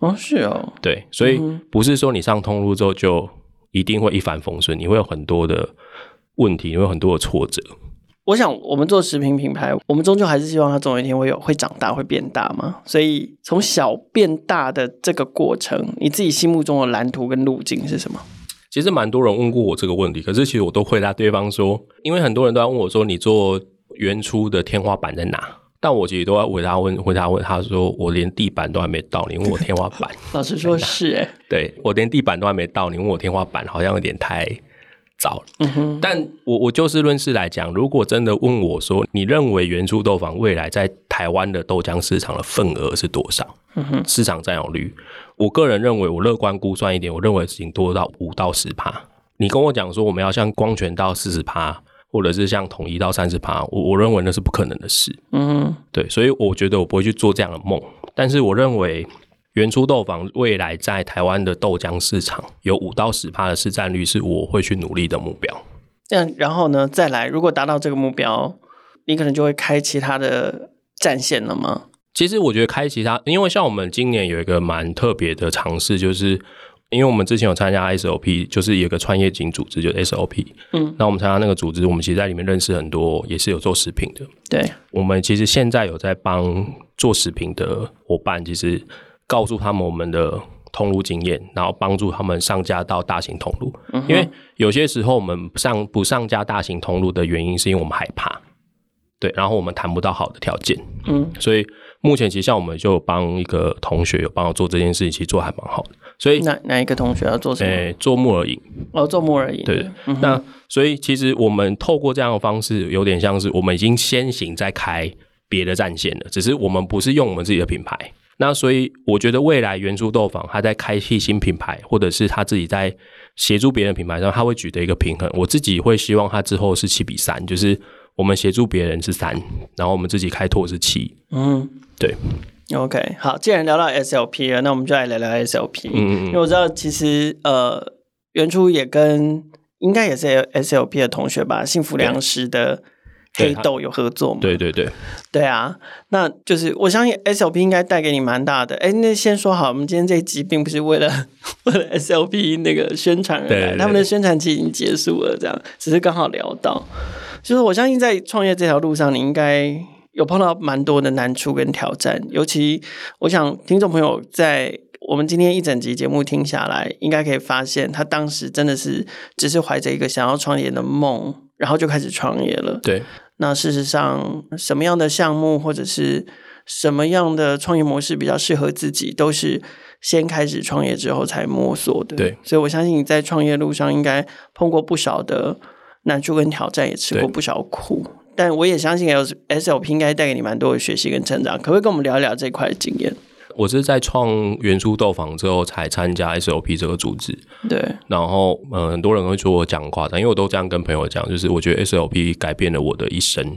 [SPEAKER 1] 哦，是哦。
[SPEAKER 2] 对，所以不是说你上通路之后就。一定会一帆风顺，你会有很多的问题，你会有很多的挫折。
[SPEAKER 1] 我想，我们做食品品牌，我们终究还是希望它总有一天会有会长大，会变大嘛。所以，从小变大的这个过程，你自己心目中的蓝图跟路径是什么？
[SPEAKER 2] 其实蛮多人问过我这个问题，可是其实我都回答对方说，因为很多人都要问我说，你做原初的天花板在哪？但我其实都要回答问回答问他说，我连地板都还没到，你问我天花板？*laughs*
[SPEAKER 1] 老实说是哎，
[SPEAKER 2] 对，我连地板都还没到，你问我天花板，好像有点太早了。嗯哼，但我我就事论事来讲，如果真的问我说，你认为原初豆坊未来在台湾的豆浆市场的份额是多少？嗯哼，市场占有率，我个人认为，我乐观估算一点，我认为已经多到五到十趴。你跟我讲说，我们要像光泉到四十趴。或者是像统一到三十趴，我我认为那是不可能的事。嗯，对，所以我觉得我不会去做这样的梦。但是我认为原初豆坊未来在台湾的豆浆市场有五到十趴的市占率，是我会去努力的目标。
[SPEAKER 1] 这样，然后呢，再来，如果达到这个目标，你可能就会开其他的战线了吗？
[SPEAKER 2] 其实我觉得开其他，因为像我们今年有一个蛮特别的尝试，就是。因为我们之前有参加 SOP，就是有一个创业型组织，就是 SOP。嗯，那我们参加那个组织，我们其实在里面认识很多，也是有做食品的。
[SPEAKER 1] 对，我
[SPEAKER 2] 们其实现在有在帮做食品的伙伴，其实告诉他们我们的通路经验，然后帮助他们上架到大型通路。嗯，因为有些时候我们上不上架大型通路的原因，是因为我们害怕。对，然后我们谈不到好的条件。嗯，所以目前其实像我们就帮一个同学有帮我做这件事情，其实做还蛮好的。所以
[SPEAKER 1] 哪哪一个同学要做什么？诶、欸，
[SPEAKER 2] 做木耳饮
[SPEAKER 1] 哦，做木耳饮。
[SPEAKER 2] 对，嗯、那所以其实我们透过这样的方式，有点像是我们已经先行在开别的战线了，只是我们不是用我们自己的品牌，那所以我觉得未来元初豆坊他在开辟新品牌，或者是他自己在协助别人品牌上，他会取得一个平衡。我自己会希望他之后是七比三，就是我们协助别人是三，然后我们自己开拓是七。嗯，对。
[SPEAKER 1] OK，好，既然聊到 SLP 了，那我们就来聊聊 SLP。嗯嗯，因为我知道其实呃，原初也跟应该也是 SLP 的同学吧，幸福粮食的。黑豆有合作嘛？
[SPEAKER 2] 对对对，
[SPEAKER 1] 对啊，那就是我相信 SLP 应该带给你蛮大的。哎，那先说好，我们今天这一集并不是为了 *laughs* 为了 SLP 那个宣传而来，对对对，他们的宣传期已经结束了，这样只是刚好聊到。就是我相信在创业这条路上，你应该有碰到蛮多的难处跟挑战。尤其我想听众朋友在我们今天一整集节目听下来，应该可以发现他当时真的是只是怀着一个想要创业的梦，然后就开始创业了。
[SPEAKER 2] 对。
[SPEAKER 1] 那事实上，什么样的项目或者是什么样的创业模式比较适合自己，都是先开始创业之后才摸索的。
[SPEAKER 2] 对，
[SPEAKER 1] 所以我相信你在创业路上应该碰过不少的难处跟挑战，也吃过不少苦。但我也相信 SLP 应该带给你蛮多的学习跟成长。可不可以跟我们聊一聊这块的经验？
[SPEAKER 2] 我是在创元初豆坊之后才参加 S O P 这个
[SPEAKER 1] 组织，对。
[SPEAKER 2] 然后，嗯，很多人会说我讲夸张，因为我都这样跟朋友讲，就是我觉得 S O P 改变了我的一生，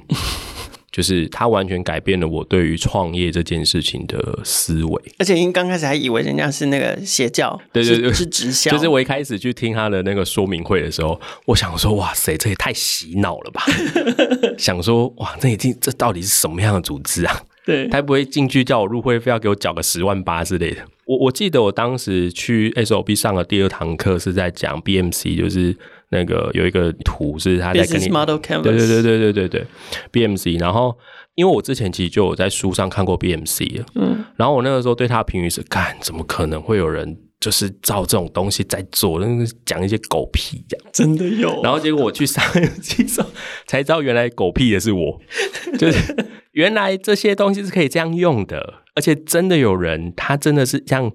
[SPEAKER 2] 就是它完全改变了我对于创业这件事情的思维。
[SPEAKER 1] 而且，因刚开始还以为人家是那个邪教，
[SPEAKER 2] 对对对，
[SPEAKER 1] 是直销。
[SPEAKER 2] 就是我一开始去听他的那个说明会的时候，我想说，哇塞，这也太洗脑了吧！*laughs* 想说，哇，这已经这到底是什么样的组织啊？
[SPEAKER 1] 对，
[SPEAKER 2] 他不会进去叫我入会费，要给我缴个十万八之类的。我我记得我当时去 SOP 上的第二堂课是在讲 BMC，就是那个有一个图是他在跟你
[SPEAKER 1] model canvas，
[SPEAKER 2] 对对对对对对对 BMC。然后因为我之前其实就有在书上看过 BMC 了，嗯，然后我那个时候对他的评语是：干，怎么可能会有人？就是照这种东西在做，那个讲一些狗屁这样，
[SPEAKER 1] 真的有。
[SPEAKER 2] 然后结果我去上去上，才知道原来狗屁也是我，*laughs* 就是原来这些东西是可以这样用的，而且真的有人他真的是这样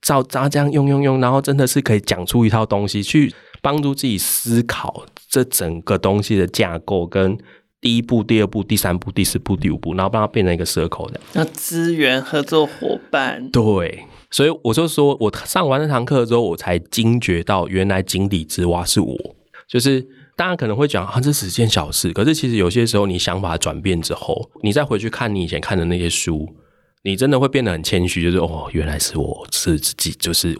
[SPEAKER 2] 照照这样用用用，然后真的是可以讲出一套东西去帮助自己思考这整个东西的架构跟第一步、第二步、第三步、第四步、第五步，然后把它变成一个 circle 的。
[SPEAKER 1] 那资源合作伙伴，
[SPEAKER 2] 对。所以我就说，我上完那堂课之后，我才惊觉到，原来井底之蛙是我。就是大家可能会讲啊，这是件小事，可是其实有些时候，你想法转变之后，你再回去看你以前看的那些书，你真的会变得很谦虚，就是哦，原来是我是自己，就是。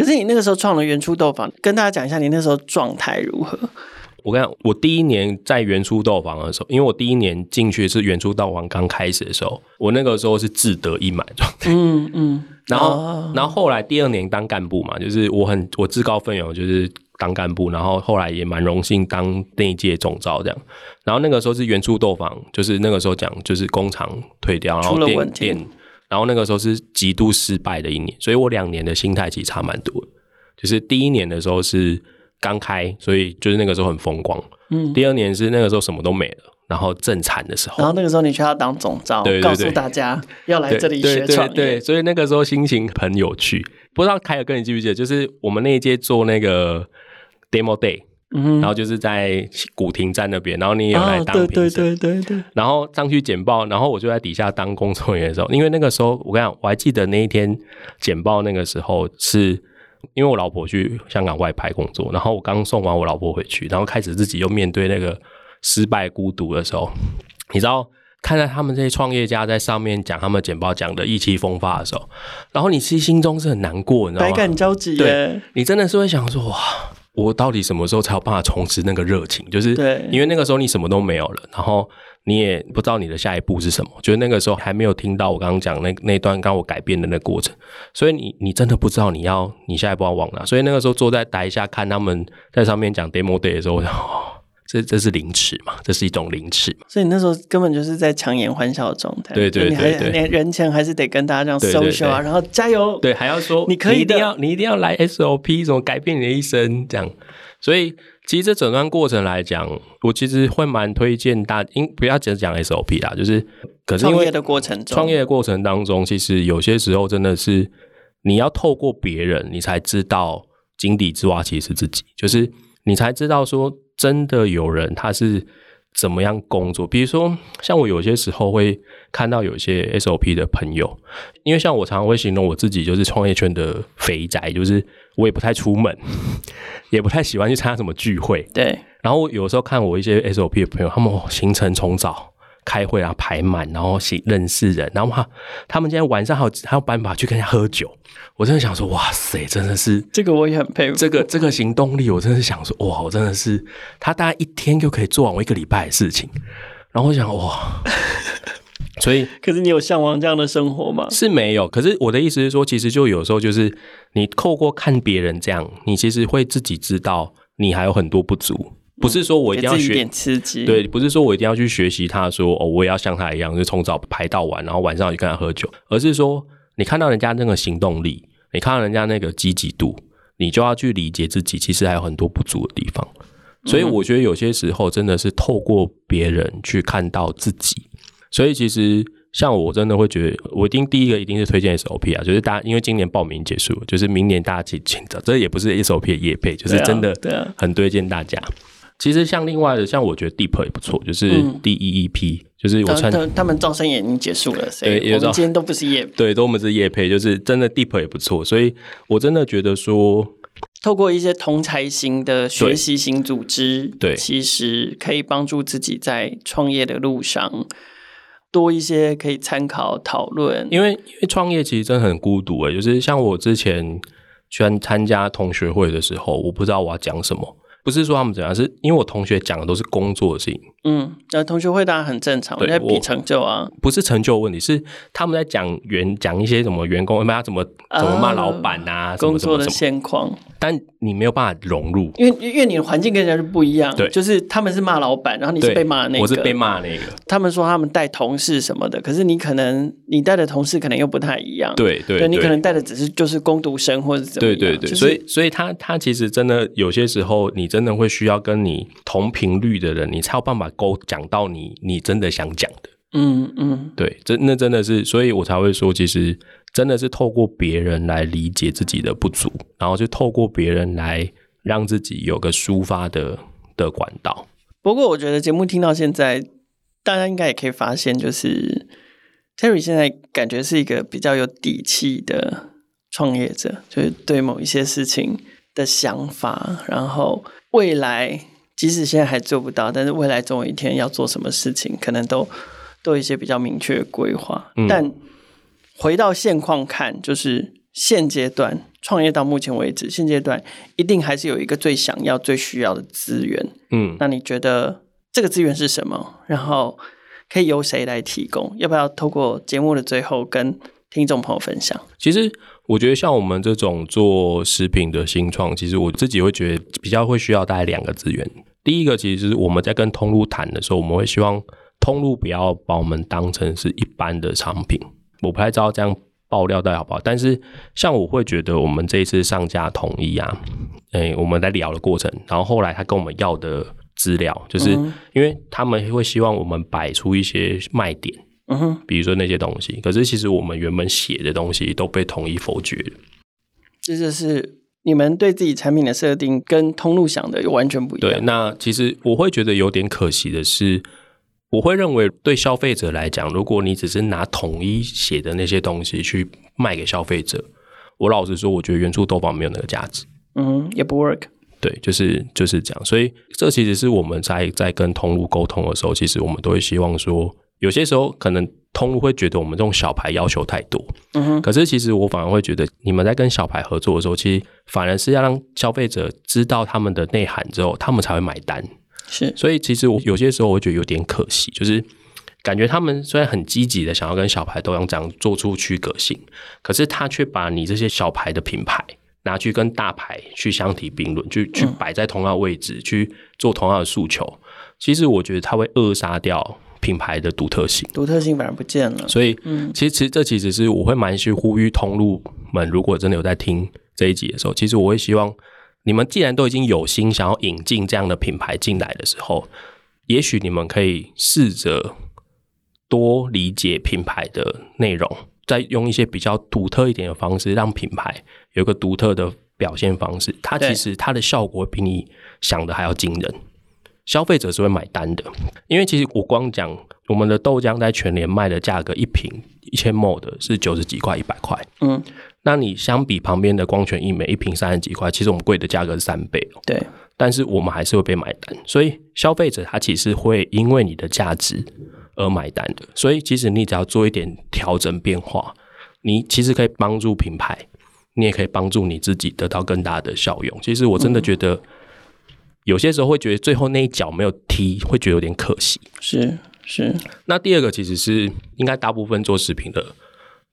[SPEAKER 1] 可是你那个时候创了原初豆坊，跟大家讲一下，你那时候状态如何？
[SPEAKER 2] 我跟你讲，我第一年在原初豆坊的时候，因为我第一年进去是原初豆坊刚开始的时候，我那个时候是志得意满状态。嗯嗯。然后，哦、然后后来第二年当干部嘛，就是我很我自告奋勇，就是当干部。然后后来也蛮荣幸当那一届总召这样。然后那个时候是原初豆坊，就是那个时候讲就是工厂退掉，然后店店，然后那个时候是极度失败的一年，所以我两年的心态其实差蛮多。就是第一年的时候是。刚开，所以就是那个时候很风光。嗯，第二年是那个时候什么都没了，然后正惨的时候。
[SPEAKER 1] 然后那个时候你却要当总召，对对对，告诉大家要来这里学创业。
[SPEAKER 2] 对，所以那个时候心情很有趣。不知道凯尔哥你记不记得，就是我们那一届做那个 demo day，嗯，然后就是在古亭站那边，然后你也有来当评审，对对对对。然后上去简报，然后我就在底下当工作人员的时候，因为那个时候我跟你讲，我还记得那一天简报那个时候是。因为我老婆去香港外派工作，然后我刚送完我老婆回去，然后开始自己又面对那个失败孤独的时候，你知道，看到他们这些创业家在上面讲他们简报讲的意气风发的时候，然后你其实心中是很难过，你知道吗？
[SPEAKER 1] 百感交集。
[SPEAKER 2] 对，你真的是会想说哇，我到底什么时候才有办法重拾那个热情？就是对，因为那个时候你什么都没有了，然后。你也不知道你的下一步是什么，就是那个时候还没有听到我刚刚讲那那段刚我改变的那个过程，所以你你真的不知道你要你下一步要往哪，所以那个时候坐在台下看他们在上面讲 demo day 的时候，哦，这这是凌迟嘛，这是一种凌迟嘛，
[SPEAKER 1] 所以你那时候根本就是在强颜欢笑的状态，
[SPEAKER 2] 对对对对，
[SPEAKER 1] 连人前还是得跟大家这样 social 啊，然后加油，
[SPEAKER 2] 对，还要说你可以一定要你一定要来 SOP，怎么改变你的一生这样，所以。其实这整段过程来讲，我其实会蛮推荐大，因不要只讲 SOP 啦，就是可是因为
[SPEAKER 1] 创业的过程中，
[SPEAKER 2] 创业的过程当中，其实有些时候真的是你要透过别人，你才知道井底之蛙其实是自己，就是你才知道说真的有人他是怎么样工作。比如说，像我有些时候会看到有些 SOP 的朋友，因为像我常常会形容我自己就是创业圈的肥宅，就是我也不太出门，*laughs* 也不太喜欢去参加什么聚会。
[SPEAKER 1] 对。
[SPEAKER 2] 然后有时候看我一些 SOP 的朋友，他们行程从早开会啊排满，然后认识人，然后他他们今天晚上还有还有办法去跟人家喝酒。我真的想说，哇塞，真的是
[SPEAKER 1] 这个我也很佩服。
[SPEAKER 2] 这个这个行动力，我真的是想说，哇，我真的是他大概一天就可以做完我一个礼拜的事情。然后我想，哇，*laughs* 所以
[SPEAKER 1] 可是你有向往这样的生活吗？
[SPEAKER 2] 是没有。可是我的意思是说，其实就有时候就是你透过看别人这样，你其实会自己知道你还有很多不足。不是说我一定要学，
[SPEAKER 1] 点刺激。
[SPEAKER 2] 对，不是说我一定要去学习他说哦，我也要像他一样，就从早排到晚，然后晚上去跟他喝酒。而是说，你看到人家那个行动力，你看到人家那个积极度，你就要去理解自己，其实还有很多不足的地方。所以我觉得有些时候真的是透过别人去看到自己。所以其实像我真的会觉得，我一定第一个一定是推荐 SOP 啊，就是大家因为今年报名结束，就是明年大家请请的，这也不是 SOP 的业配，就是真的很推荐大家。其实像另外的，像我觉得 Deep 也不错，就是 D E E P，、嗯、就是我穿他，
[SPEAKER 1] 他们招生也已经结束了，所以我们今天都不是业，
[SPEAKER 2] 对，都我们是业配，就是真的 Deep 也不错，所以我真的觉得说，
[SPEAKER 1] 透过一些同才型的学习型组织，
[SPEAKER 2] 对，
[SPEAKER 1] 其实可以帮助自己在创业的路上多一些可以参考讨论，
[SPEAKER 2] 因为因为创业其实真的很孤独诶，就是像我之前去参加同学会的时候，我不知道我要讲什么。不是说他们怎样，是因为我同学讲的都是工作的事情。
[SPEAKER 1] 嗯，那同学会当然很正常，在比成就啊，
[SPEAKER 2] 不是成就问题，是他们在讲员讲一些什么员工，他怎么怎么骂老板啊，
[SPEAKER 1] 工作的现况。
[SPEAKER 2] 但你没有办法融入，
[SPEAKER 1] 因为因为你的环境跟人家是不一样。
[SPEAKER 2] 对，
[SPEAKER 1] 就是他们是骂老板，然后你是被骂的那个，
[SPEAKER 2] 我是被骂那个。
[SPEAKER 1] 他们说他们带同事什么的，可是你可能你带的同事可能又不太一样。
[SPEAKER 2] 对对，对，
[SPEAKER 1] 你可能带的只是就是工读生或者怎么样。对对对，
[SPEAKER 2] 就是、所以所以他他其实真的有些时候，你真的会需要跟你同频率的人，你才有办法沟讲到你你真的想讲的。
[SPEAKER 1] 嗯嗯，
[SPEAKER 2] 对，真那真的是，所以我才会说，其实。真的是透过别人来理解自己的不足，然后就透过别人来让自己有个抒发的的管道。
[SPEAKER 1] 不过，我觉得节目听到现在，大家应该也可以发现，就是 Terry 现在感觉是一个比较有底气的创业者，就是对某一些事情的想法，然后未来即使现在还做不到，但是未来总有一天要做什么事情，可能都都有一些比较明确的规划，嗯、但。回到现况看，就是现阶段创业到目前为止，现阶段一定还是有一个最想要、最需要的资源。嗯，那你觉得这个资源是什么？然后可以由谁来提供？要不要透过节目的最后跟听众朋友分享？
[SPEAKER 2] 其实我觉得像我们这种做食品的新创，其实我自己会觉得比较会需要大概两个资源。第一个，其实是我们在跟通路谈的时候，我们会希望通路不要把我们当成是一般的商品。我不太知道这样爆料到底好不好，但是像我会觉得我们这一次上架统一啊，哎、欸，我们在聊的过程，然后后来他跟我们要的资料，就是因为他们会希望我们摆出一些卖点，嗯哼，比如说那些东西，可是其实我们原本写的东西都被统一否决了。
[SPEAKER 1] 这就是你们对自己产品的设定跟通路想的又完全不一样。
[SPEAKER 2] 对，那其实我会觉得有点可惜的是。我会认为，对消费者来讲，如果你只是拿统一写的那些东西去卖给消费者，我老实说，我觉得原初豆宝没有那个价值。
[SPEAKER 1] 嗯，也不 work。
[SPEAKER 2] 对，就是就是这样。所以，这其实是我们在在跟通路沟通的时候，其实我们都会希望说，有些时候可能通路会觉得我们这种小牌要求太多。嗯哼。可是，其实我反而会觉得，你们在跟小牌合作的时候，其实反而是要让消费者知道他们的内涵之后，他们才会买单。
[SPEAKER 1] 是，
[SPEAKER 2] 所以其实我有些时候我会觉得有点可惜，就是感觉他们虽然很积极的想要跟小牌都样这样做出区隔性，可是他却把你这些小牌的品牌拿去跟大牌去相提并论，去去摆在同样的位置，嗯，去做同样的诉求。其实我觉得他会扼杀掉品牌的独特性，
[SPEAKER 1] 独特性反而不见了。
[SPEAKER 2] 所以，嗯，其实其实这其实是我会蛮去呼吁通路们，如果真的有在听这一集的时候，其实我会希望。你们既然都已经有心想要引进这样的品牌进来的时候，也许你们可以试着多理解品牌的内容，再用一些比较独特一点的方式，让品牌有一个独特的表现方式。它其实它的效果比你想的还要惊人。消费者是会买单的。因为其实我光讲我们的豆浆在全年卖的价格，一瓶一千 ml 的是九十几块、一百块。嗯，那你相比旁边的光泉一美一瓶三十几块，其实我们贵的价格是三倍。
[SPEAKER 1] 对，
[SPEAKER 2] 但是我们还是会被买单，所以消费者他其实会因为你的价值而买单的。所以其实你只要做一点调整变化，你其实可以帮助品牌。你也可以帮助你自己得到更大的效用。其实我真的觉得，有些时候会觉得最后那一脚没有踢，会觉得有点可惜。
[SPEAKER 1] 是是。
[SPEAKER 2] 那第二个其实是应该大部分做食品的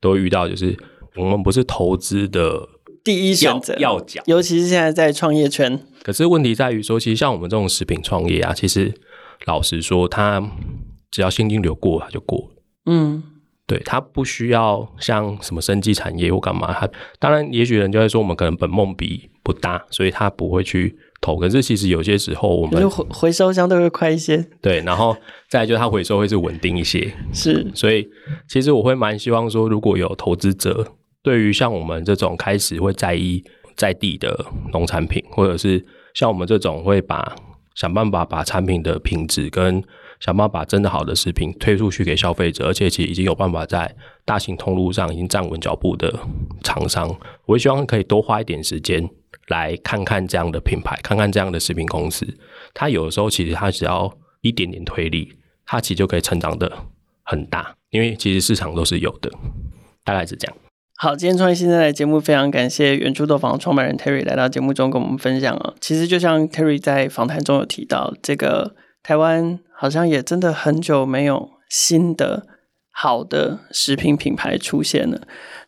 [SPEAKER 2] 都会遇到，就是我们不是投资的
[SPEAKER 1] 第一选择
[SPEAKER 2] 要角，
[SPEAKER 1] 尤其是现在在创业圈。
[SPEAKER 2] 可是问题在于说，其实像我们这种食品创业啊，其实老实说，它只要现金流过，它就过了。嗯。对，他不需要像什么生技产业或干嘛，他当然也许人就会说我们可能本梦比不大，所以他不会去投。可是其实有些时候我们
[SPEAKER 1] 回回收相对会快一些，*laughs*
[SPEAKER 2] 对，然后再来就是它回收会是稳定一些，*laughs*
[SPEAKER 1] 是。
[SPEAKER 2] 所以其实我会蛮希望说，如果有投资者对于像我们这种开始会在意在地的农产品，或者是像我们这种会把想办法把产品的品质跟想办法把真的好的食品推出去给消费者，而且其实已经有办法在大型通路上已经站稳脚步的厂商，我也希望可以多花一点时间来看看这样的品牌，看看这样的食品公司。它有的时候其实它只要一点点推力，它其实就可以成长得很大，因为其实市场都是有的，大概是这样。
[SPEAKER 1] 好，今天创业新生代的节目非常感谢原初豆坊创办人 Terry 来到节目中跟我们分享啊。其实就像 Terry 在访谈中有提到这个。台湾好像也真的很久没有新的好的食品品牌出现了。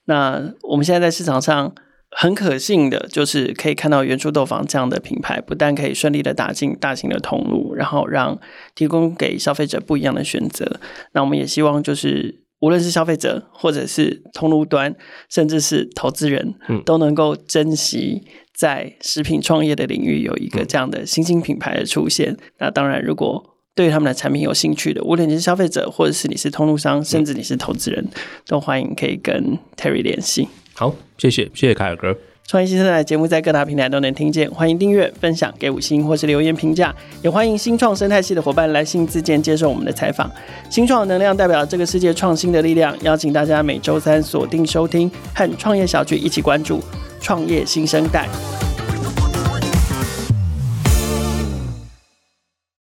[SPEAKER 1] 那我们现在在市场上很可信的，就是可以看到原初豆坊这样的品牌，不但可以顺利的打进大型的通路，然后让提供给消费者不一样的选择。那我们也希望，就是无论是消费者，或者是通路端，甚至是投资人，都能够珍惜。在食品创业的领域有一个这样的新兴品牌的出现，嗯、那当然，如果对他们的产品有兴趣的，无论你是消费者，或者是你是通路商，甚至你是投资人，嗯、都欢迎可以跟 Terry 联系。
[SPEAKER 2] 好，谢谢，谢谢凯尔哥。
[SPEAKER 1] 创业新生代节目在各大平台都能听见，欢迎订阅、分享、给五星或是留言评价，也欢迎新创生态系的伙伴来信自荐接受我们的采访。新创能量代表这个世界创新的力量，邀请大家每周三锁定收听，和创业小聚一起关注。创业新生代。